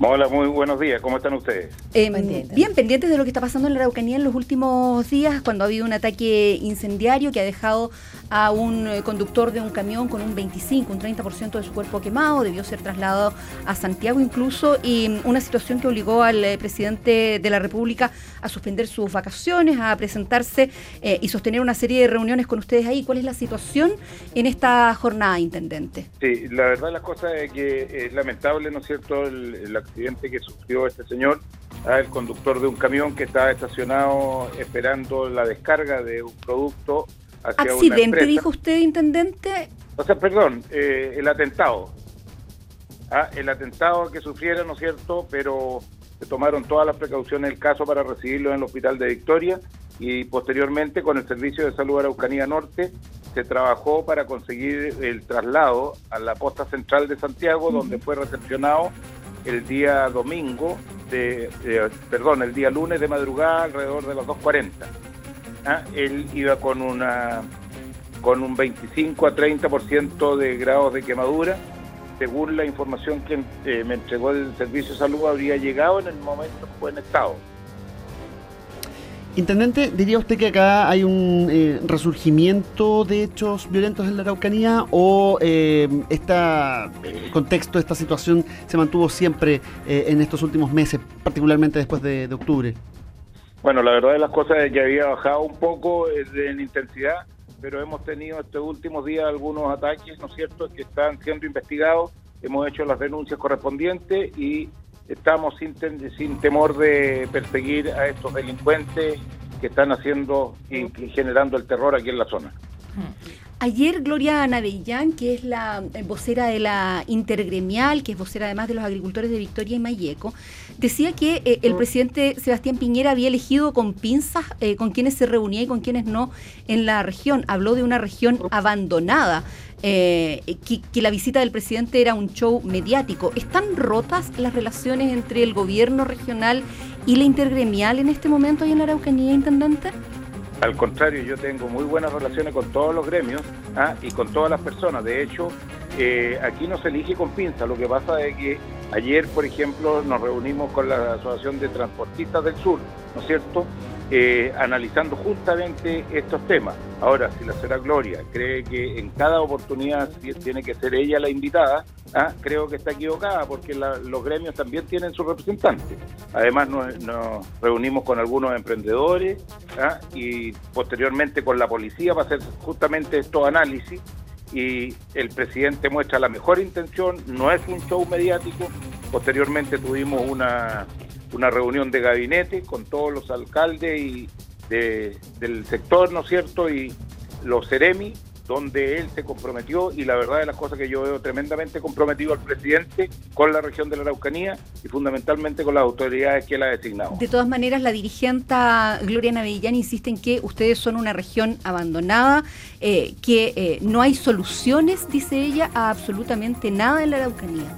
Hola, muy buenos días. ¿Cómo están ustedes? Eh, bien, pendientes de lo que está pasando en la Araucanía en los últimos días, cuando ha habido un ataque incendiario que ha dejado a un eh, conductor de un camión con un 25, un 30% de su cuerpo quemado, debió ser trasladado a Santiago incluso, y mm, una situación que obligó al eh, presidente de la República a suspender sus vacaciones, a presentarse y sostener una serie de reuniones con ustedes ahí. ¿Cuál es la situación en esta jornada, intendente? Sí, la verdad la cosa es que es lamentable, ¿no es cierto?, el, accidente que sufrió este señor, el conductor de un camión que estaba estacionado esperando la descarga de un producto hacia ¿Accidente, dijo usted, intendente? O sea, perdón, eh, el atentado. Ah, el atentado que sufriera, ¿no es cierto? Pero se tomaron todas las precauciones del caso para recibirlo en el hospital de Victoria y posteriormente con el Servicio de Salud Araucanía Norte se trabajó para conseguir el traslado a la posta central de Santiago, donde fue recepcionado el día domingo, de, perdón, el día lunes de madrugada alrededor de las 2.40. ¿Ah? Él iba con una con un 25 a 30% de grados de quemadura. Según la información que eh, me entregó el Servicio de Salud, habría llegado en el momento en buen estado. Intendente, ¿diría usted que acá hay un eh, resurgimiento de hechos violentos en la Araucanía o eh, este contexto, esta situación se mantuvo siempre en estos últimos meses, particularmente después de, octubre? Bueno, la verdad de las cosas es que había bajado un poco en intensidad, pero hemos tenido estos últimos días algunos ataques, ¿no es cierto?, que están siendo investigados, hemos hecho las denuncias correspondientes y estamos sin, temor de perseguir a estos delincuentes que están haciendo y, generando el terror aquí en la zona. Ayer Gloria Navellán, que es la eh, vocera de la Intergremial, que es vocera además de los agricultores de Victoria y Mayeco, decía que eh, el presidente Sebastián Piñera había elegido con pinzas eh, con quienes se reunía y con quienes no en la región. Habló de una región abandonada. Eh, que, la visita del presidente era un show mediático. ¿Están rotas las relaciones entre el gobierno regional y la intergremial en este momento ahí en la Araucanía, intendente? Al contrario, yo tengo muy buenas relaciones con todos los gremios ¿ah? y con todas las personas. De hecho, eh, aquí no se elige con pinza. Lo que pasa es que ayer, por ejemplo, nos reunimos con la Asociación de Transportistas del Sur, ¿no es cierto? Eh, analizando justamente estos temas. Ahora, si la señora Gloria cree que en cada oportunidad tiene que ser ella la invitada, ¿ah? creo que está equivocada porque los gremios también tienen sus representantes. Además, nos, reunimos con algunos emprendedores ¿ah? y posteriormente con la policía para hacer justamente estos análisis y el presidente muestra la mejor intención, no es un show mediático. Posteriormente tuvimos una una reunión de gabinete con todos los alcaldes y del sector, ¿no es cierto? Y los Ceremi, donde él se comprometió y la verdad de las cosas que yo veo tremendamente comprometido al presidente con la región de la Araucanía y fundamentalmente con las autoridades que él ha designado. De todas maneras, la dirigente Gloria Navellán insiste en que ustedes son una región abandonada, eh, que eh, no hay soluciones, dice ella, a absolutamente nada en la Araucanía.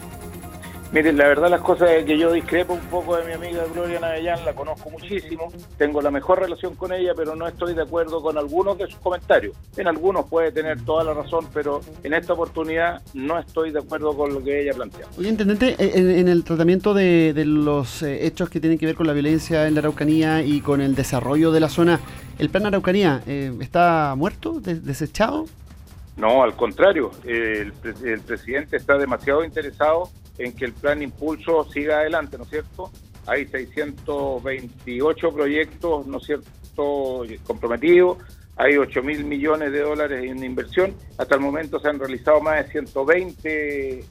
Miren, la verdad las cosas es que yo discrepo un poco de mi amiga Gloria Navellán, la conozco muchísimo, tengo la mejor relación con ella, pero no estoy de acuerdo con algunos de sus comentarios. En algunos puede tener toda la razón, pero en esta oportunidad no estoy de acuerdo con lo que ella plantea. Oye, Intendente, eh, en, el tratamiento de, los eh, hechos que tienen que ver con la violencia en la Araucanía y con el desarrollo de la zona, ¿el plan Araucanía eh, está muerto, desechado? No, al contrario, el, el presidente está demasiado interesado en que el plan Impulso siga adelante, ¿no es cierto? Hay 628 proyectos, ¿no es cierto?, comprometidos, hay 8 mil millones de dólares en inversión, hasta el momento se han realizado más de 120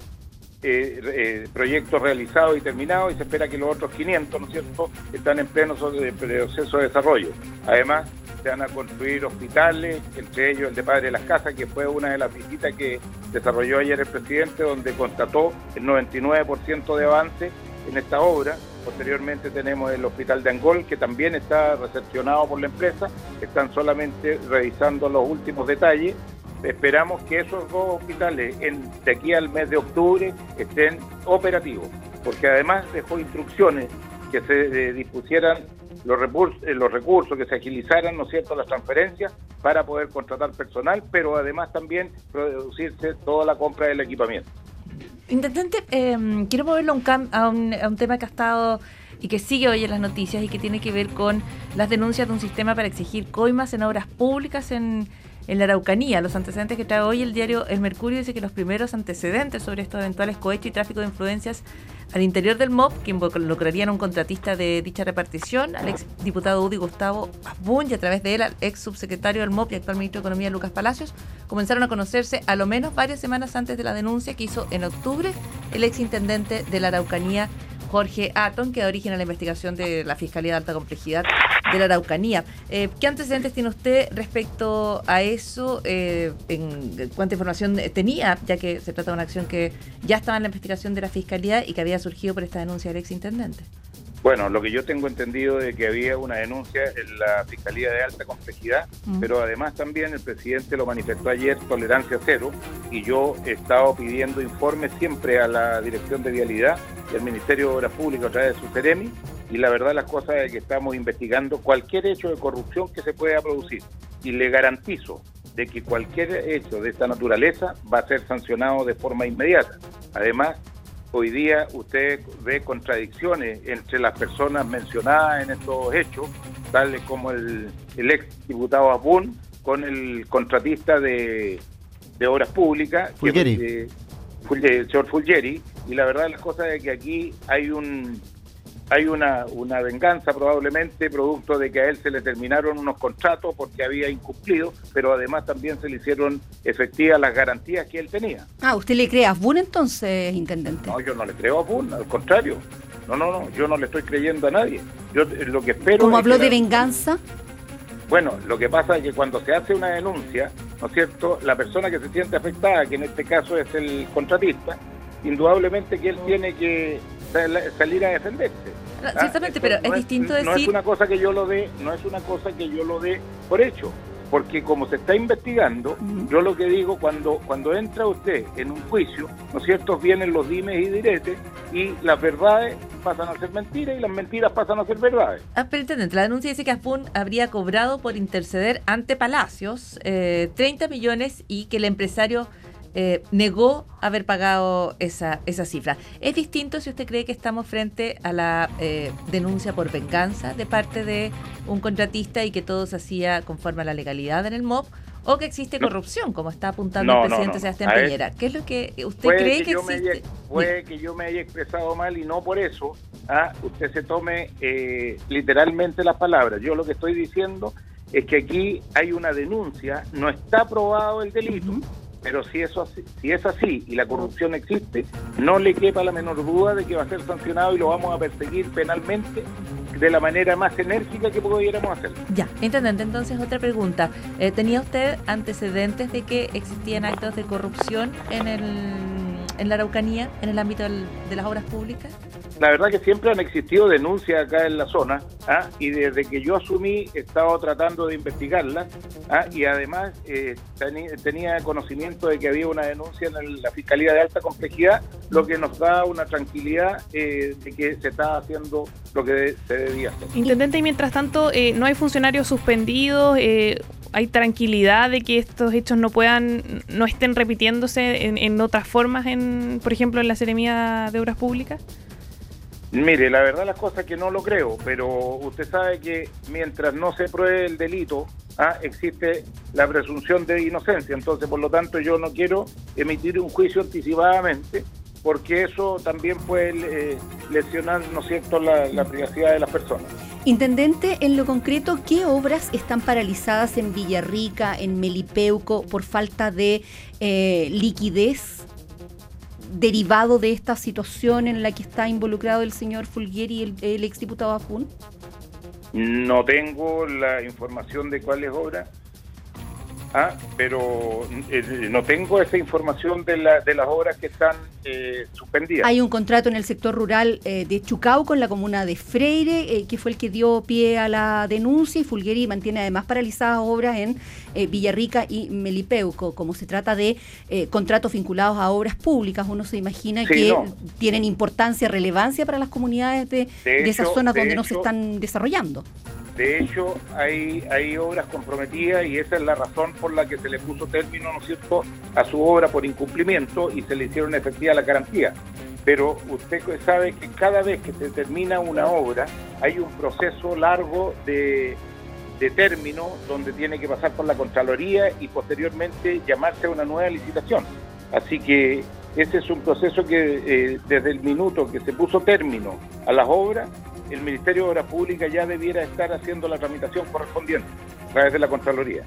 eh, eh, proyectos realizados y terminados y se espera que los otros 500, ¿no es cierto?, están en pleno proceso de desarrollo. Además, se van a construir hospitales, entre ellos el de Padre de las Casas, que fue una de las visitas que desarrolló ayer el presidente, donde constató el 99% de avance en esta obra. Posteriormente tenemos el hospital de Angol, que también está recepcionado por la empresa, están solamente revisando los últimos detalles esperamos que esos dos hospitales de aquí al mes de octubre estén operativos, porque además dejó instrucciones que se eh, dispusieran los, recursos, eh, los recursos, que se agilizaran, ¿no cierto?, las transferencias para poder contratar personal, pero además también producirse toda la compra del equipamiento. Intendente, em, quiero moverlo a un, a un tema que ha estado y que sigue hoy en las noticias y que tiene que ver con las denuncias de un sistema para exigir coimas en obras públicas en, en la Araucanía. Los antecedentes que trae hoy el diario El Mercurio dice que los primeros antecedentes sobre estos eventuales cohechos y tráfico de influencias al interior del MOB, que involucrarían a un contratista de dicha repartición, al ex diputado Udi Gustavo Asbun y a través de él al ex subsecretario del MOB y actual ministro de Economía Lucas Palacios, comenzaron a conocerse a lo menos varias semanas antes de la denuncia que hizo en octubre el ex intendente de la Araucanía, Jorge Aton, que da origen a la investigación de la Fiscalía de Alta Complejidad de la Araucanía. Eh, ¿Qué antecedentes tiene usted respecto a eso? Eh, en, ¿Cuánta información tenía? Ya que se trata de una acción que ya estaba en la investigación de la Fiscalía y que había surgido por esta denuncia del ex intendente. Bueno, lo que yo tengo entendido de que había una denuncia en la Fiscalía de Alta Complejidad, pero además también el presidente lo manifestó ayer, tolerancia cero, y yo he estado pidiendo informes siempre a la Dirección de Vialidad y al Ministerio de Obras Públicas a través de su CEREMI, y la verdad las cosas es que estamos investigando cualquier hecho de corrupción que se pueda producir, y le garantizo de que cualquier hecho de esta naturaleza va a ser sancionado de forma inmediata. Además, hoy día usted ve contradicciones entre las personas mencionadas en estos hechos, tales como el, ex diputado Abun con el contratista de, obras públicas, Fulgeri. el señor Fulgeri, y la verdad las cosas es que aquí hay un hay una, una venganza probablemente producto de que a él se le terminaron unos contratos porque había incumplido, pero además también se le hicieron efectivas las garantías que él tenía. Ah, ¿usted le cree a Bun entonces, intendente? No, yo no le creo a Bun, al contrario. No, no, no, yo no le estoy creyendo a nadie. Yo eh, lo que espero... ¿Cómo habló de venganza? Bueno, lo que pasa es que cuando se hace una denuncia, ¿no es cierto? La persona que se siente afectada, que en este caso es el contratista, indudablemente que él tiene que salir a defenderse. Ah, ciertamente, pero es, distinto decir... No es una cosa que yo lo dé, no es una cosa que yo lo dé por hecho, porque como se está investigando, yo lo que digo, cuando, cuando entra usted en un juicio, ¿no es cierto?, vienen los dimes y diretes y las verdades pasan a ser mentiras y las mentiras pasan a ser verdades. Ah, pero la denuncia dice que Aspun habría cobrado por interceder ante Palacios eh, 30 millones y que el empresario eh, negó haber pagado esa, esa cifra. ¿Es distinto si usted cree que estamos frente a la eh, denuncia por venganza de parte de un contratista y que todo se hacía conforme a la legalidad en el MOB? ¿O que existe corrupción, como está apuntando el presidente Sebastián Peñera? ¿Qué es lo que usted cree que, existe? puede que yo me haya expresado mal y no por eso ah, usted se tome eh, literalmente las palabras. Yo lo que estoy diciendo es que aquí hay una denuncia, no está probado el delito. Pero si eso si es así y la corrupción existe, no le quepa la menor duda de que va a ser sancionado y lo vamos a perseguir penalmente de la manera más enérgica que pudiéramos hacer. Ya, intendente, entonces otra pregunta. Eh, ¿Tenía usted antecedentes de que existían actos de corrupción en, el, en la Araucanía, en el ámbito de las obras públicas? La verdad que siempre han existido denuncias acá en la zona ¿ah? y desde que yo asumí he estado tratando de investigarlas ¿ah? y además eh, tenía conocimiento de que había una denuncia en la Fiscalía de Alta Complejidad, lo que nos da una tranquilidad eh, de que se está haciendo lo que se debía hacer. Intendente, y mientras tanto eh, no hay funcionarios suspendidos, hay tranquilidad de que estos hechos no puedan, no estén repitiéndose en, en otras formas, en, por ejemplo, en la Seremía de Obras Públicas. Mire, la verdad las cosas que no lo creo, pero usted sabe que mientras no se pruebe el delito, ah, existe la presunción de inocencia. Entonces, por lo tanto, yo no quiero emitir un juicio anticipadamente, porque eso también puede eh, lesionar, ¿no es cierto?, la, privacidad de las personas. Intendente, en lo concreto, ¿qué obras están paralizadas en Villarrica, en Melipeuco, por falta de eh, liquidez derivado de esta situación en la que está involucrado el señor Fulgueri, el, el exdiputado Afun? No tengo la información de cuáles obras. ¿Ah? pero eh, no tengo esa información de, la, de las obras que están eh, suspendidas. Hay un contrato en el sector rural eh, de Chucau con la comuna de Freire, eh, que fue el que dio pie a la denuncia y Fulgueri mantiene además paralizadas obras en eh, Villarrica y Melipeuco. Como se trata de contratos vinculados a obras públicas, uno se imagina Sí, que no. tienen importancia, relevancia para las comunidades de, De de esas zonas de donde no se están desarrollando. De hecho, hay, obras comprometidas y esa es la razón por la que se le puso término, ¿no es cierto?, a su obra por incumplimiento y se le hicieron efectiva la garantía. Pero usted sabe que cada vez que se termina una obra hay un proceso largo de, de término donde tiene que pasar por la Contraloría y posteriormente llamarse a una nueva licitación. Así que ese es un proceso que eh, desde el minuto que se puso término a las obras, el Ministerio de Obras Públicas ya debiera estar haciendo la tramitación correspondiente a través de la Contraloría.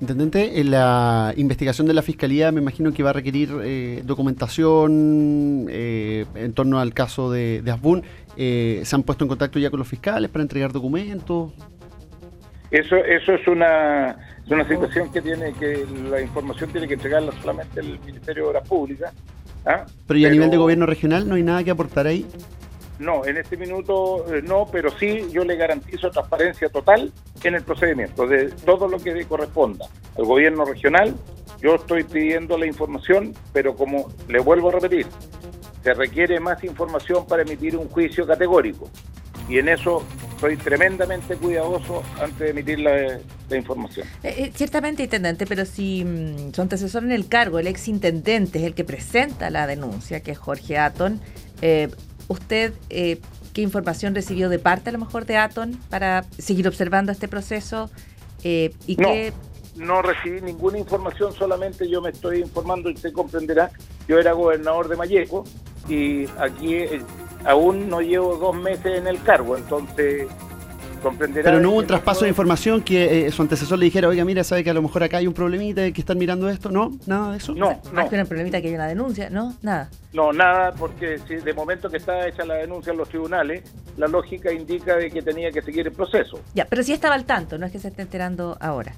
Intendente, en la investigación de la Fiscalía me imagino que va a requerir eh, documentación eh, en torno al caso de, de Asbun. Eh, ¿Se han puesto en contacto ya con los fiscales para entregar documentos? Eso, eso es una, es una situación que tiene que la información tiene que entregarla solamente el Ministerio de Obras Públicas. ¿ah? Pero y a nivel de gobierno regional no hay nada que aportar ahí. No, en este minuto eh, no, pero sí yo le garantizo transparencia total en el procedimiento de todo lo que corresponda al gobierno regional. Yo estoy pidiendo la información, pero como le vuelvo a repetir, se requiere más información para emitir un juicio categórico. Y en eso soy tremendamente cuidadoso antes de emitir la, información. Eh, eh, ciertamente, intendente, pero si mm, su antecesor en el cargo, el ex intendente, es el que presenta la denuncia, que es Jorge Aton, eh, ¿usted eh, qué información recibió de parte a lo mejor de Aton para seguir observando este proceso? Eh, y No. qué No recibí ninguna información, solamente yo me estoy informando y usted comprenderá, yo era gobernador de Mayeco y aquí eh, aún no llevo dos meses en el cargo, entonces comprenderá... Pero no hubo un traspaso de información que eh, su antecesor le dijera, oiga, mira, sabe que a lo mejor acá hay un problemita que están mirando esto. No, nada de eso. No, más no, que una problemita que hay una denuncia, ¿no? Nada. no, nada, porque si de momento que está hecha la denuncia en los tribunales, la lógica indica de que tenía que seguir el proceso. Ya, pero sí estaba al tanto, no es que se esté enterando ahora.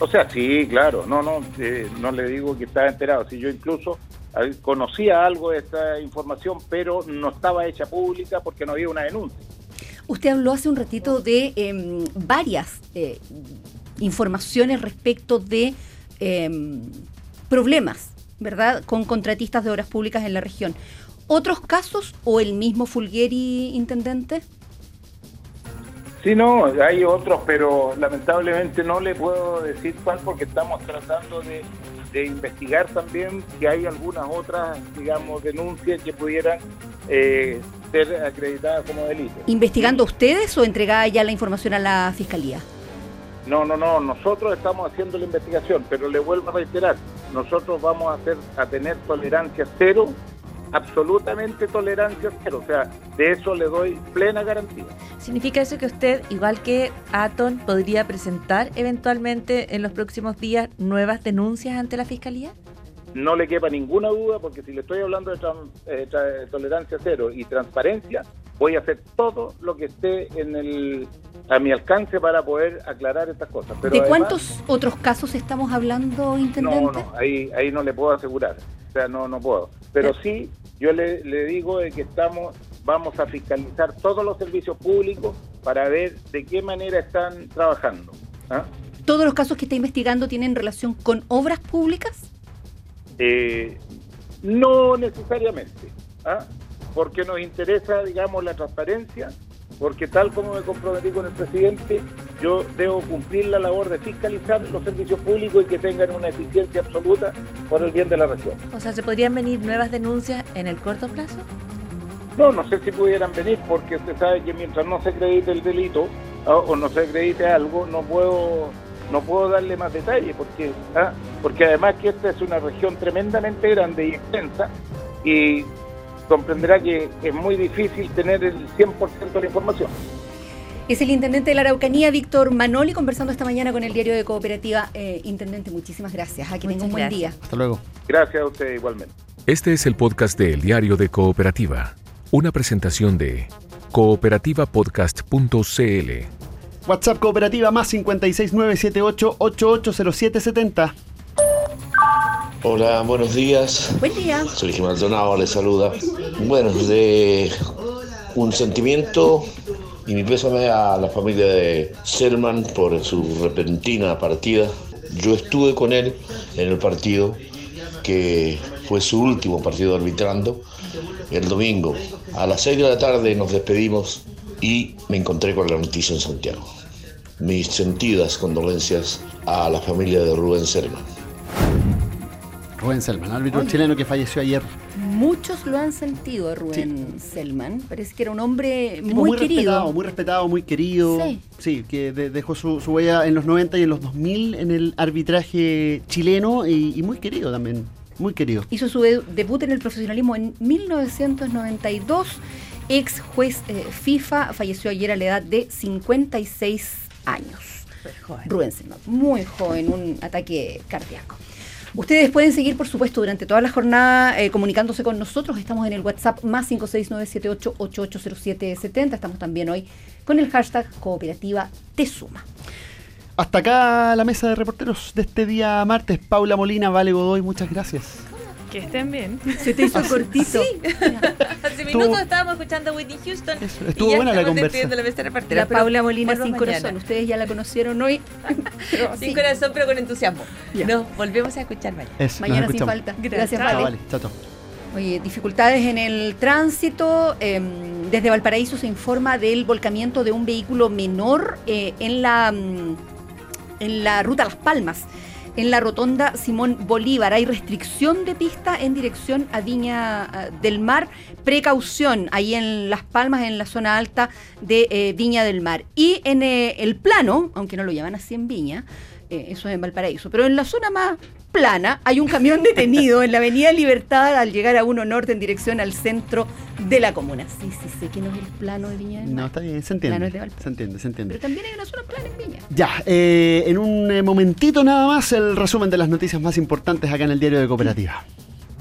O sea, sí, claro, no, no, eh, no le digo que estaba enterado, si yo incluso eh, conocía algo de esta información, pero no estaba hecha pública porque no había una denuncia. Usted habló hace un ratito de em, varias eh, informaciones respecto de em, problemas, ¿verdad?, con contratistas de obras públicas en la región. ¿Otros casos o el mismo Fulgueri, intendente? Sí, no, hay otros, pero lamentablemente no le puedo decir cuál porque estamos tratando de, investigar también si hay algunas otras, digamos, denuncias que pudieran eh, ser acreditadas como delito. ¿Investigando ustedes o entregada ya la información a la fiscalía? No, no, no, nosotros estamos haciendo la investigación, pero le vuelvo a reiterar, nosotros vamos a, hacer, a tener tolerancia cero, absolutamente tolerancia cero, o sea, de eso le doy plena garantía. ¿Significa eso que usted, igual que Aton, podría presentar eventualmente en los próximos días nuevas denuncias ante la Fiscalía? No le quepa ninguna duda, porque si le estoy hablando de eh, tolerancia cero y transparencia, voy a hacer todo lo que esté en el, a mi alcance para poder aclarar estas cosas. Pero ¿De además- cuántos otros casos estamos hablando, intendente? No, no, ahí, ahí no le puedo asegurar, o sea, no, no puedo. Pero sí, yo le, le digo de que estamos, vamos a fiscalizar todos los servicios públicos para ver de qué manera están trabajando. ¿ah? ¿Todos los casos que está investigando tienen relación con obras públicas? Eh, no necesariamente, ¿ah? porque nos interesa, digamos, la transparencia, porque tal como me comprometí con el presidente, yo debo cumplir la labor de fiscalizar los servicios públicos y que tengan una eficiencia absoluta por el bien de la región. O sea, ¿se podrían venir nuevas denuncias en el corto plazo? No, no sé si pudieran venir, porque usted sabe que mientras no se acredite el delito ¿ah? o no se acredite algo, no puedo no puedo darle más detalles, porque ¿ah? porque además que esta es una región tremendamente grande y extensa, y comprenderá que es muy difícil tener el 100% de la información. Es el intendente de la Araucanía, Víctor Manoli, conversando esta mañana con el diario de Cooperativa. Eh, intendente, muchísimas gracias. A que tenga un buen gracias. día. Hasta luego. Gracias a usted igualmente. Este es el podcast de El Diario de Cooperativa, una presentación de cooperativapodcast.cl. WhatsApp cooperativa más 56978880770. Hola, buenos días. Buen día. Sergio Maldonado les saluda. Bueno, de un sentimiento y mi pésame a la familia de Selman por su repentina partida. Yo estuve con él en el partido que fue su último partido arbitrando el domingo. A las 6 de la tarde nos despedimos y me encontré con la noticia en Santiago. Mis sentidas condolencias a la familia de Rubén Selman. Rubén Selman, árbitro chileno que falleció ayer. Muchos lo han sentido, Rubén Selman. Parece que era un hombre Tipo muy, querido. respetado, muy respetado, muy querido. Sí. que de- dejó su, su huella en los 90 y en los 2000 en el arbitraje chileno y, y muy querido también. Muy querido. Hizo su de- debut en el profesionalismo en 1992. Ex juez eh, FIFA, falleció ayer a la edad de 56 años. Rubén Selman, muy joven, un ataque cardíaco. Ustedes pueden seguir, por supuesto, durante toda la jornada eh, comunicándose con nosotros. Estamos en el WhatsApp más 56978880770. Estamos también hoy con el hashtag cooperativa Te Suma. Hasta acá la mesa de reporteros de este día martes. Paula Molina, Vale Godoy, muchas gracias. Que estén bien. Se te hizo cortito. Hace Estuvo- minutos estábamos escuchando a Whitney Houston. estuvo y ya buena la estamos conversa. despidiendo la Paula Molina sin mañana. corazón. Ustedes ya la conocieron hoy. Pero Sin sí. corazón, pero con entusiasmo. Ya. Nos volvemos a escuchar mañana. Eso, Mañana sin falta. Gracias, Chao. Chao, Vale. chao, chao. Oye, dificultades en el tránsito. eh, desde Valparaíso se informa del volcamiento de un vehículo menor eh, en, la, mm, en la ruta Las Palmas, en la rotonda Simón Bolívar. Hay restricción de pista en dirección a Viña ah, del Mar. Precaución ahí en Las Palmas, en la zona alta de eh, Viña del Mar. Y en eh, el plano, aunque no lo llaman así en Viña, eh, eso es en Valparaíso, pero en la zona más plana hay un camión detenido en la Avenida Libertad al llegar a 1 Norte en dirección al centro de la comuna. Sí, sí, sé que no es el plano de Viña del No, está bien, se Plano entiende. de. Se entiende, se entiende. pero también hay una zona plana en Viña. Ya, eh, en un eh, momentito nada más el resumen de las noticias más importantes acá en el diario de Cooperativa.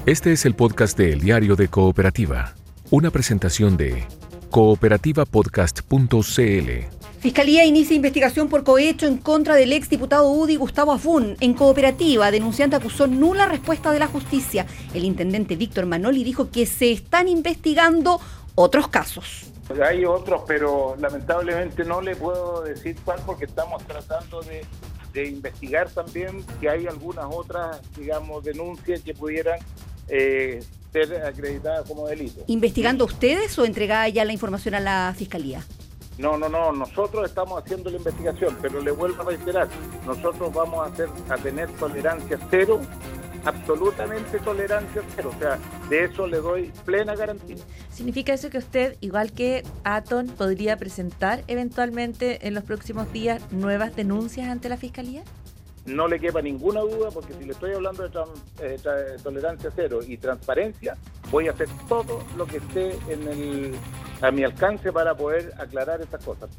Este es el podcast de El Diario de Cooperativa, una presentación de cooperativapodcast.cl. Fiscalía inicia investigación por cohecho en contra del exdiputado UDI Gustavo Afún. En cooperativa, denunciante acusó nula respuesta de la justicia. El intendente Víctor Manoli dijo que se están investigando otros casos. Hay otros, pero lamentablemente no le puedo decir cuál porque estamos tratando de, de investigar también que hay algunas otras, digamos, denuncias que pudieran eh, ser acreditadas como delito. ¿Investigando ustedes o entregada ya la información a la fiscalía? No, no, no, nosotros estamos haciendo la investigación, pero le vuelvo a reiterar, nosotros vamos a, hacer, a tener tolerancia cero, absolutamente tolerancia cero, o sea, de eso le doy plena garantía. ¿Significa eso que usted, igual que Aton, podría presentar eventualmente en los próximos días nuevas denuncias ante la Fiscalía? No le quepa ninguna duda, porque si le estoy hablando de eh, tolerancia cero y transparencia, voy a hacer todo lo que esté en el, a mi alcance para poder aclarar estas cosas.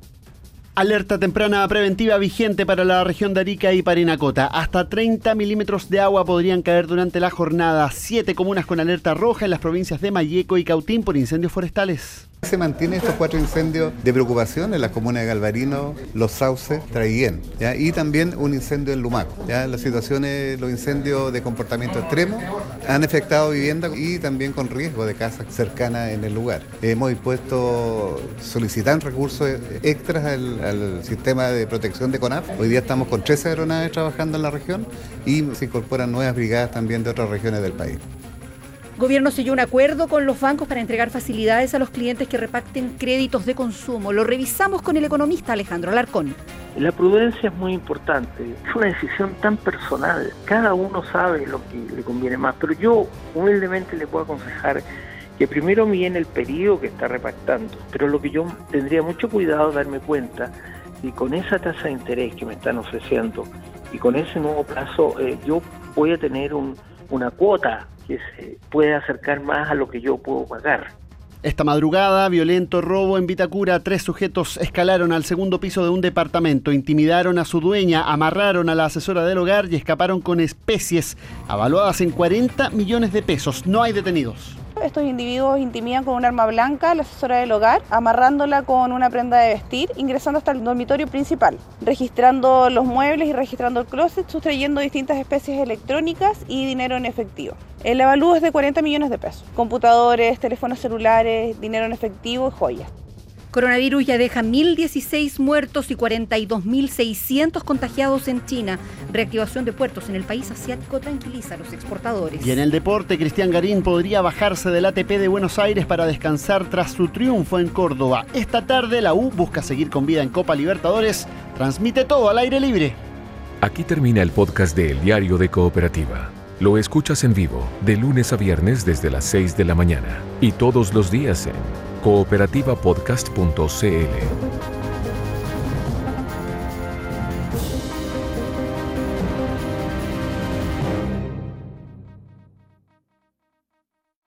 Alerta temprana preventiva vigente para la región de Arica y Parinacota. Hasta 30 milímetros de agua podrían caer durante la jornada. Siete comunas con alerta roja en las provincias de Mayeco y Cautín por incendios forestales. Se mantienen estos cuatro incendios de preocupación en las comunas de Galvarino, Los Sauces, Traiguén, y también un incendio en Lumaco. Las situaciones, los incendios de comportamiento extremo han afectado viviendas y también con riesgo de casas cercanas en el lugar. Hemos dispuesto, solicitar recursos extras al, al sistema de protección de CONAF. Hoy día estamos con 13 aeronaves trabajando en la región y se incorporan nuevas brigadas también de otras regiones del país. Gobierno selló un acuerdo con los bancos para entregar facilidades a los clientes que reparten créditos de consumo. Lo revisamos con el economista Alejandro Alarcón. La prudencia es muy importante, es una decisión tan personal, cada uno sabe lo que le conviene más, pero yo humildemente le puedo aconsejar que primero viene el periodo que está repartando, pero lo que yo tendría mucho cuidado darme cuenta y con esa tasa de interés que me están ofreciendo y con ese nuevo plazo eh, yo voy a tener un- una cuota que se puede acercar más a lo que yo puedo pagar. Esta madrugada, violento robo en Vitacura. Tres sujetos escalaron al segundo piso de un departamento, intimidaron a su dueña, amarraron a la asesora del hogar y escaparon con especies avaluadas en 40 millones de pesos. No hay detenidos. Estos individuos intimidan con un arma blanca a la asesora del hogar, amarrándola con una prenda de vestir, ingresando hasta el dormitorio principal, registrando los muebles y registrando el closet, sustrayendo distintas especies electrónicas y dinero en efectivo. El avalúo es de 40 millones de pesos. Computadores, teléfonos celulares, dinero en efectivo y joyas. Coronavirus ya deja 1.016 muertos y 42.600 contagiados en China. Reactivación de puertos en el país asiático tranquiliza a los exportadores. Y en el deporte, Cristian Garín podría bajarse del ATP de Buenos Aires para descansar tras su triunfo en Córdoba. Esta tarde la U busca seguir con vida en Copa Libertadores. Transmite todo al aire libre. Aquí termina el podcast de El Diario de Cooperativa. Lo escuchas en vivo de lunes a viernes desde las 6 de la mañana y todos los días en cooperativapodcast.cl.